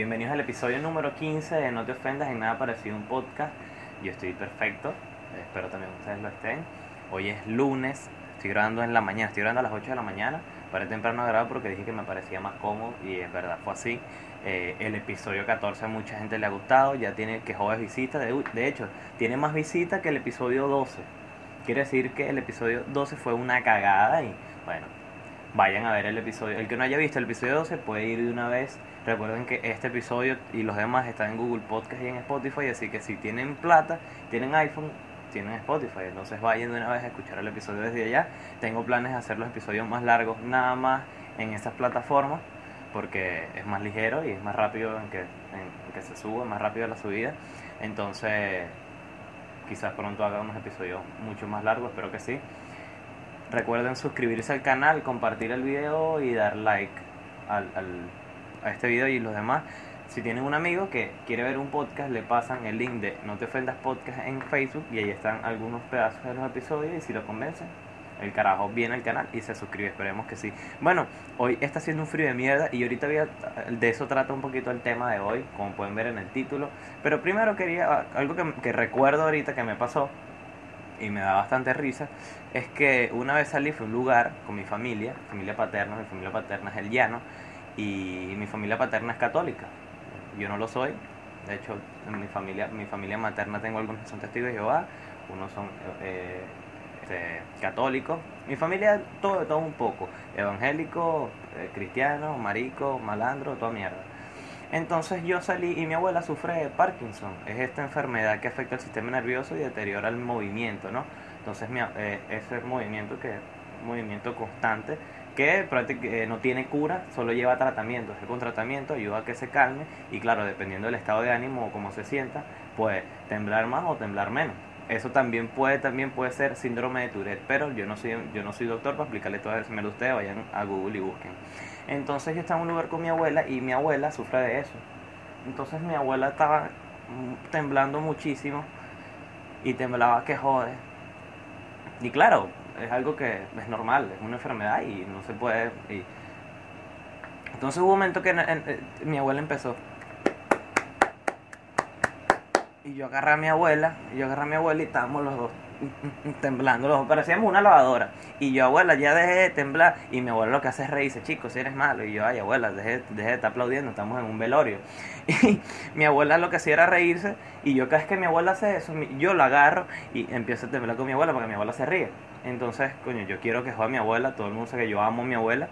Bienvenidos al episodio número 15 de No te ofendas en nada parecido un podcast. Yo estoy perfecto, espero también ustedes lo estén. Hoy es lunes, estoy grabando en la mañana, estoy grabando a las 8 de la mañana. Para temprano grabo porque dije que me parecía más cómodo y es verdad, fue así. Eh, el episodio 14 a mucha gente le ha gustado, ya tiene que joder visitas, de, de hecho, tiene más visitas que el episodio 12. Quiere decir que el episodio 12 fue una cagada y bueno, vayan a ver el episodio. El que no haya visto el episodio 12 puede ir de una vez. Recuerden que este episodio y los demás están en Google Podcast y en Spotify, así que si tienen plata, tienen iPhone, tienen Spotify, entonces vayan de una vez a escuchar el episodio desde allá. Tengo planes de hacer los episodios más largos nada más en estas plataformas porque es más ligero y es más rápido en que, en que se suba, más rápido la subida. Entonces, quizás pronto haga unos episodios mucho más largos, espero que sí. Recuerden suscribirse al canal, compartir el video y dar like al, al, a este video y los demás. Si tienen un amigo que quiere ver un podcast, le pasan el link de No Te Ofendas Podcast en Facebook y ahí están algunos pedazos de los episodios y si lo convencen, el carajo viene al canal y se suscribe, esperemos que sí. Bueno, hoy está haciendo un frío de mierda y ahorita voy a, de eso trata un poquito el tema de hoy, como pueden ver en el título. Pero primero quería, algo que, que recuerdo ahorita que me pasó y me da bastante risa, es que una vez salí, fue a un lugar con mi familia, familia paterna, mi familia paterna es el llano, y mi familia paterna es católica. Yo no lo soy, de hecho, en mi familia, mi familia materna tengo algunos que son testigos de Jehová, unos son eh, este, católicos, mi familia todo, todo un poco, evangélico, eh, cristiano, marico, malandro, toda mierda. Entonces yo salí y mi abuela sufre de Parkinson. Es esta enfermedad que afecta el sistema nervioso y deteriora el movimiento, ¿no? Entonces mi, eh, ese movimiento que movimiento constante que prácticamente no tiene cura, solo lleva tratamiento. Es con tratamiento ayuda a que se calme y claro, dependiendo del estado de ánimo o cómo se sienta, puede temblar más o temblar menos. Eso también puede, también puede ser síndrome de Tourette, pero yo no soy, yo no soy doctor para explicarle todo eso. Me lo ustedes vayan a Google y busquen. Entonces yo estaba en un lugar con mi abuela y mi abuela sufre de eso. Entonces mi abuela estaba temblando muchísimo y temblaba que jode. Y claro, es algo que es normal, es una enfermedad y no se puede... Y... Entonces hubo un momento que en, mi abuela empezó. Y yo agarré a mi abuela, y yo agarré a mi abuela y estábamos los dos temblando, los dos parecíamos una lavadora. Y yo, abuela, ya dejé de temblar. Y mi abuela lo que hace es reírse, chicos, si eres malo. Y yo, ay, abuela, dejé, dejé de estar aplaudiendo, estamos en un velorio. Y mi abuela lo que hacía era reírse. Y yo, cada vez que mi abuela hace eso, yo la agarro y empiezo a temblar con mi abuela para que mi abuela se ríe. Entonces, coño, yo quiero que joda a mi abuela, todo el mundo sabe que yo amo a mi abuela.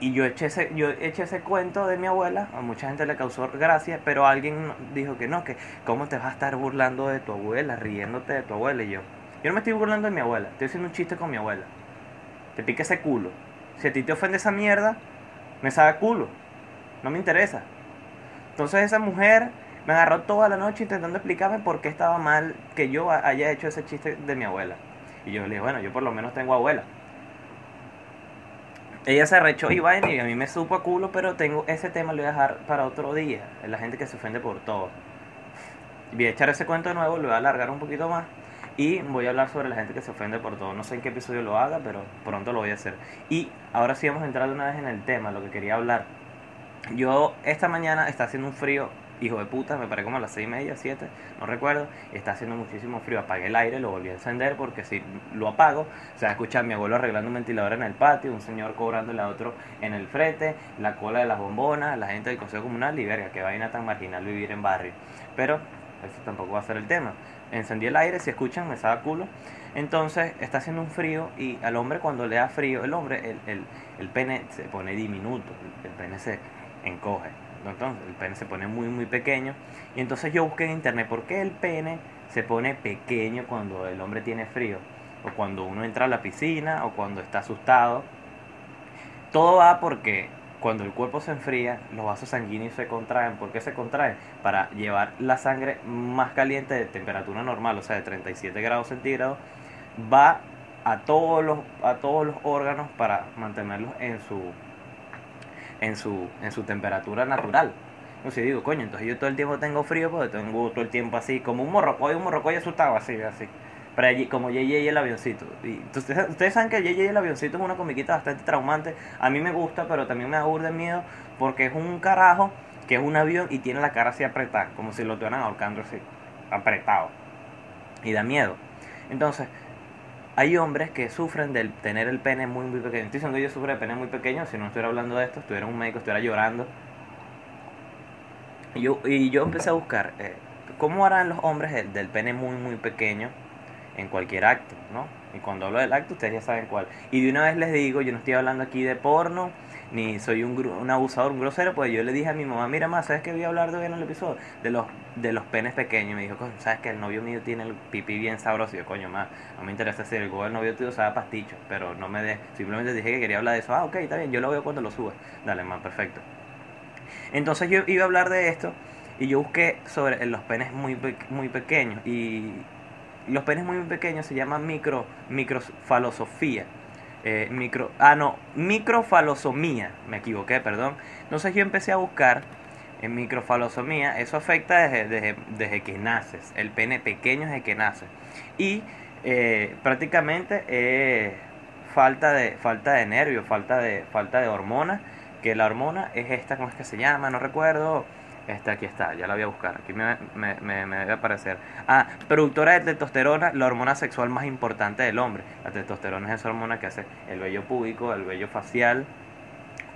Y yo eché, ese, yo eché ese cuento de mi abuela, a mucha gente le causó gracia, pero alguien dijo que no, que cómo te vas a estar burlando de tu abuela, riéndote de tu abuela. Y yo, yo no me estoy burlando de mi abuela, estoy haciendo un chiste con mi abuela. Te pique ese culo. Si a ti te ofende esa mierda, me sabe culo. No me interesa. Entonces esa mujer me agarró toda la noche intentando explicarme por qué estaba mal que yo haya hecho ese chiste de mi abuela. Y yo le dije, bueno, yo por lo menos tengo abuela. Ella se arrechó y vaina y a mí me supo a culo, pero tengo ese tema lo voy a dejar para otro día. La gente que se ofende por todo. Voy a echar ese cuento de nuevo, lo voy a alargar un poquito más. Y voy a hablar sobre la gente que se ofende por todo. No sé en qué episodio lo haga, pero pronto lo voy a hacer. Y ahora sí vamos a entrar de una vez en el tema, lo que quería hablar. Yo esta mañana está haciendo un frío, hijo de puta, me paré como a las seis y media, siete, no recuerdo. Está haciendo muchísimo frío. Apagué el aire, lo volví a encender porque si lo apago, se va a escuchar mi abuelo arreglando un ventilador en el patio, un señor cobrándole a otro en el frente, la cola de las bombonas, la gente del consejo comunal y verga, que vaina tan marginal vivir en barrio. Pero eso tampoco va a ser el tema encendí el aire, si escuchan, me estaba culo. Entonces está haciendo un frío y al hombre cuando le da frío, el hombre, el, el, el pene se pone diminuto, el, pene se encoge. Entonces el pene se pone muy, muy pequeño. Y entonces yo busqué en internet por qué el pene se pone pequeño cuando el hombre tiene frío. O cuando uno entra a la piscina o cuando está asustado. Todo va porque cuando el cuerpo se enfría, los vasos sanguíneos se contraen. ¿Por qué se contraen? Para llevar la sangre más caliente de temperatura normal, o sea, de 37 grados centígrados, va a todos los, a todos los órganos para mantenerlos en su, en su, en su temperatura natural. Entonces digo, coño, entonces yo todo el tiempo tengo frío porque tengo todo el tiempo así, como un morrocoy, un morrocoy asustado, así, así. Pero allí, como JJ y el avioncito. Y ustedes, ustedes saben que JJ y el avioncito es una comiquita bastante traumante. A mí me gusta, pero también me da de miedo porque es un carajo que es un avión y tiene la cara así apretada, como si lo tuvieran ahorcando así, apretado. Y da miedo. Entonces, hay hombres que sufren de tener el pene muy, muy pequeño. Estoy diciendo yo sufro de pene muy pequeño, si no estuviera hablando de esto, estuviera un médico, estuviera llorando. Y yo, y yo empecé a buscar, eh, ¿cómo harán los hombres del pene muy, muy pequeño en cualquier acto, ¿no? Y cuando hablo del acto, ustedes ya saben cuál. Y de una vez les digo, yo no estoy hablando aquí de porno, ni soy un, un abusador, un grosero, pues yo le dije a mi mamá, mira más, ¿sabes qué voy a hablar de hoy en el episodio? De los, de los penes pequeños. Me dijo, ¿sabes que el novio mío tiene el pipí bien sabroso? Yo, coño, más, no me interesa si el novio tuyo sabe pasticho, pero no me de, simplemente dije que quería hablar de eso. Ah, ok, está bien, yo lo veo cuando lo sube. Dale, más, perfecto. Entonces yo iba a hablar de esto y yo busqué sobre los penes muy, muy pequeños y los penes muy pequeños se llaman micro, microfalosofía. Eh, micro, ah, no, microfalosomía, me equivoqué, perdón. Entonces yo empecé a buscar en microfalosomía, eso afecta desde, desde, que naces, el pene pequeño desde que nace. Y eh, prácticamente eh, falta, de, falta de nervio, falta de, falta de hormonas, que la hormona es esta, ¿cómo es que se llama? No recuerdo este, aquí está, ya la voy a buscar. Aquí me, debe aparecer. Ah, productora de testosterona, la hormona sexual más importante del hombre. La testosterona es esa hormona que hace el vello púbico, el vello facial,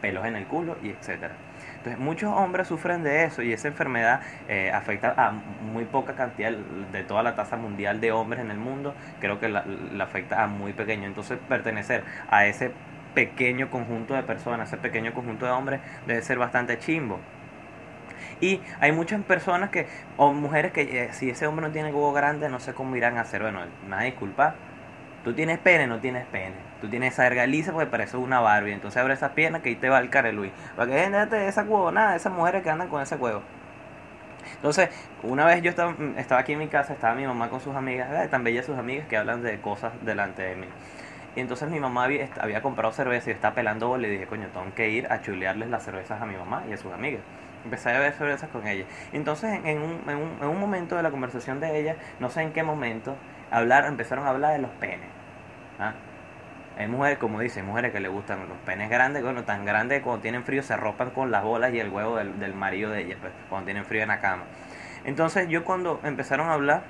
pelos en el culo y etcétera. Entonces, muchos hombres sufren de eso y esa enfermedad eh, afecta a muy poca cantidad de toda la tasa mundial de hombres en el mundo. Creo que la afecta a muy pequeño. Entonces, pertenecer a ese pequeño conjunto de personas, ese pequeño conjunto de hombres, debe ser bastante chimbo. Y hay muchas personas que, o mujeres que eh, si ese hombre no tiene huevo grande, no sé cómo irán a hacer. Bueno, nada, disculpa. Tú tienes pene, no tienes pene. Tú tienes esa verga lisa porque parece una Barbie. Entonces abre esas piernas que ahí te va el care. Para que de esa huevo, nada, esas mujeres que andan con ese huevo. Entonces, una vez yo estaba, mm, estaba aquí en mi casa, estaba mi mamá con sus amigas, tan bellas sus amigas que hablan de cosas delante de mí. Y entonces mi mamá había, comprado cerveza y estaba pelando y le dije, coño, tengo que ir a chulearles las cervezas a mi mamá y a sus amigas. Empecé a ver cervezas con ella. Entonces, en un, en, un, en un momento de la conversación de ella, no sé en qué momento, hablar, empezaron a hablar de los penes. ¿ah? Hay mujeres, como dice, mujeres que le gustan los penes grandes, bueno, tan grandes que cuando tienen frío se arropan con las bolas y el huevo del, del marido de ella, pues, cuando tienen frío en la cama. Entonces yo cuando empezaron a hablar,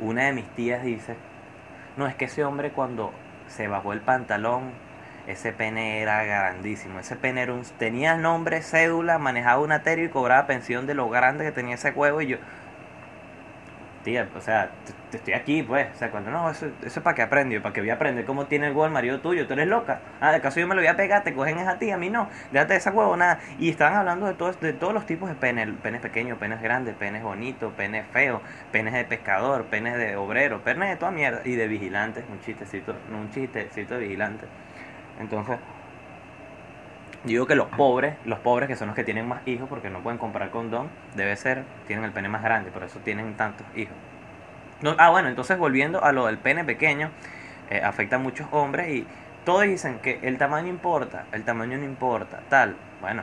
una de mis tías dice, no, es que ese hombre cuando se bajó el pantalón ese pene era grandísimo. Ese pene era un, tenía nombre, cédula, manejaba una terio y cobraba pensión de lo grande que tenía ese huevo. Y yo, tía, o sea, te, estoy aquí, pues. O sea, cuando no, eso, eso es para que aprenda, para que voy a aprender cómo tiene el huevo el marido tuyo. Tú eres loca. Ah, de caso yo me lo voy a pegar, te cogen es a ti, a mí no. Déjate esa huevo, nada. Y estaban hablando de, todos de todos los tipos de penes: penes pequeños, penes grandes, penes bonitos, penes feos, penes de pescador, penes de obrero, penes de toda mierda. Y de vigilantes, un chistecito, un chistecito de vigilante. Entonces, digo que los pobres, los pobres que son los que tienen más hijos porque no pueden comprar condón, debe ser, tienen el pene más grande, por eso tienen tantos hijos. ah, bueno, entonces volviendo a lo del pene pequeño, eh, afecta a muchos hombres y todos dicen que el tamaño importa, el tamaño no importa, tal. Bueno,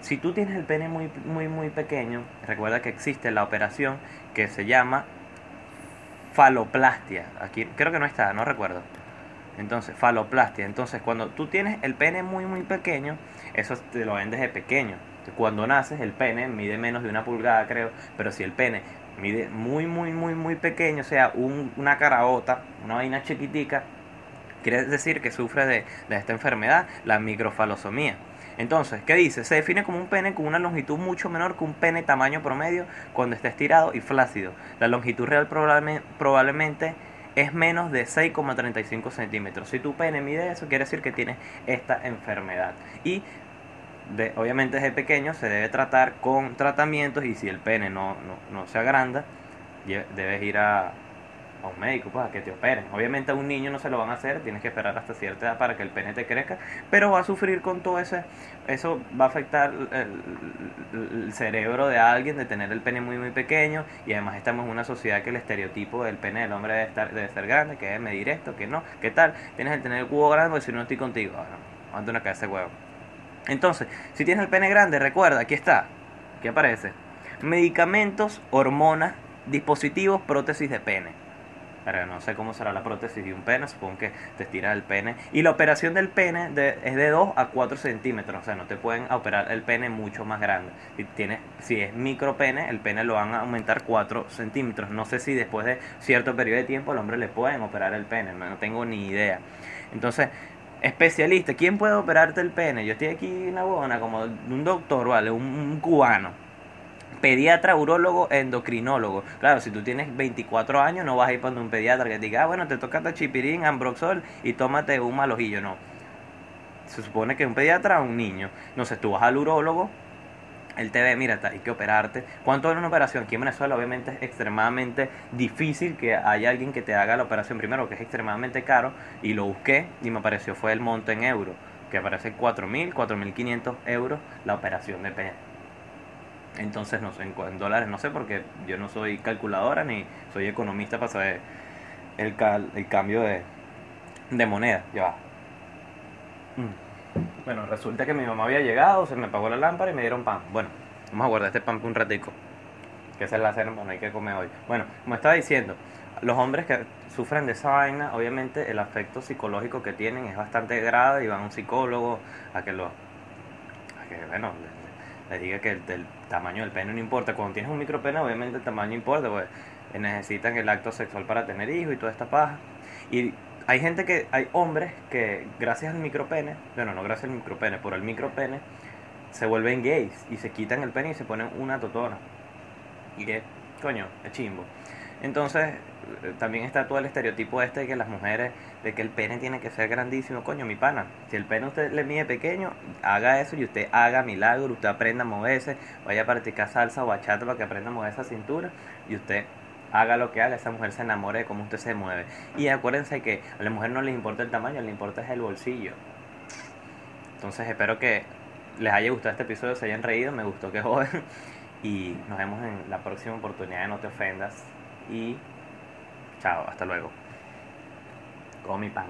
si tú tienes el pene muy, muy, muy pequeño, recuerda que existe la operación que se llama faloplastia. Aquí creo que no está, no recuerdo. Entonces, faloplastia. Entonces, cuando tú tienes el pene muy, muy pequeño, eso te lo ven desde pequeño. Cuando naces, el pene mide menos de una pulgada, creo. Pero si el pene mide muy, muy, muy, muy pequeño, o sea, una carabota, una vaina chiquitica, quiere decir que sufre de, de esta enfermedad, la microfalosomía. Entonces, ¿qué dice? Se define como un pene con una longitud mucho menor que un pene tamaño promedio cuando está estirado y flácido. La longitud real probablemente es menos de 6,35 centímetros. Si tu pene mide eso, quiere decir que tienes esta enfermedad. Y de, obviamente desde pequeño se debe tratar con tratamientos y si el pene no, no, no se agranda, debes ir a, a un médico pues, a que te operen. Obviamente a un niño no se lo van a hacer, tienes que esperar hasta cierta edad para que el pene te crezca, pero va a sufrir con todo ese, eso va a afectar el, cerebro de alguien de tener el pene muy muy pequeño y además estamos en una sociedad que el estereotipo del pene del hombre debe, estar, debe ser grande, que debe medir esto, que no, ¿qué tal? Tienes que tener el cubo grande porque si no estoy contigo, ah, no, anda una cabeza de huevo. Entonces, si tienes el pene grande, recuerda, aquí está, ¿qué aparece? Medicamentos, hormonas, dispositivos, prótesis de pene pero no sé cómo será la prótesis de un pene, supongo que te estira el pene. Y la operación del pene es de 2 a 4 centímetros, o sea, no te pueden operar el pene mucho más grande. Si, tienes, si es micro pene, el pene lo van a aumentar 4 centímetros. No sé si después de cierto periodo de tiempo al hombre le pueden operar el pene, no, tengo ni idea. Entonces, especialista, ¿quién puede operarte el pene? Yo estoy aquí en la buena como un doctor, ¿vale? un cubano pediatra, urólogo, endocrinólogo. Claro, si tú tienes 24 años, no vas a ir para un pediatra que te diga, ah, bueno, te toca chipirín, ambroxol y tómate un malojillo. No. Se supone que un pediatra un niño. Sé, tú vas al urólogo, él te ve, mira, hay que operarte. ¿Cuánto es una operación? Aquí en Venezuela obviamente es extremadamente difícil que haya alguien que te haga la operación primero, que es extremadamente caro, y lo busqué y me apareció fue el monto en euros, que aparece 4.000, 4.500 euros la operación de pene. Entonces, no sé, en, dólares no sé porque yo no soy calculadora ni soy economista para saber el, el cambio de, moneda. Ya va. Mm. Bueno, resulta que mi mamá había llegado, se me apagó la lámpara y me dieron pan. Bueno, vamos a guardar este pan por un ratico. Que es la cena, bueno, hay que comer hoy. Bueno, como estaba diciendo, los hombres que sufren de esa vaina, obviamente el afecto psicológico que tienen es bastante grave y van a un psicólogo a que lo... A que, bueno, le diga que el, tamaño del pene no importa. Cuando tienes un micropene, obviamente el tamaño importa, pues necesitan el acto sexual para tener hijos y toda esta paja. Y hay gente que, hay hombres que gracias al micropene, bueno, no gracias al micropene, por el micropene, se vuelven gays y se quitan el pene y se ponen una totona. Y que, coño, es chimbo. Entonces, eh, también está todo el estereotipo este de que las mujeres, de que el pene tiene que ser grandísimo. Coño, mi pana, si el pene usted le mide pequeño, haga eso y usted haga milagro, usted aprenda a moverse, vaya a practicar salsa o bachata para que aprenda a mover esa cintura y usted haga lo que haga, esa mujer se enamore de cómo usted se mueve. Y acuérdense que a la mujer no le importa el tamaño, le importa es el bolsillo. Entonces espero que les haya gustado este episodio, se hayan reído, me gustó que joden. Y nos vemos en la próxima oportunidad No Te Ofendas y chao, hasta luego. Con mi pan.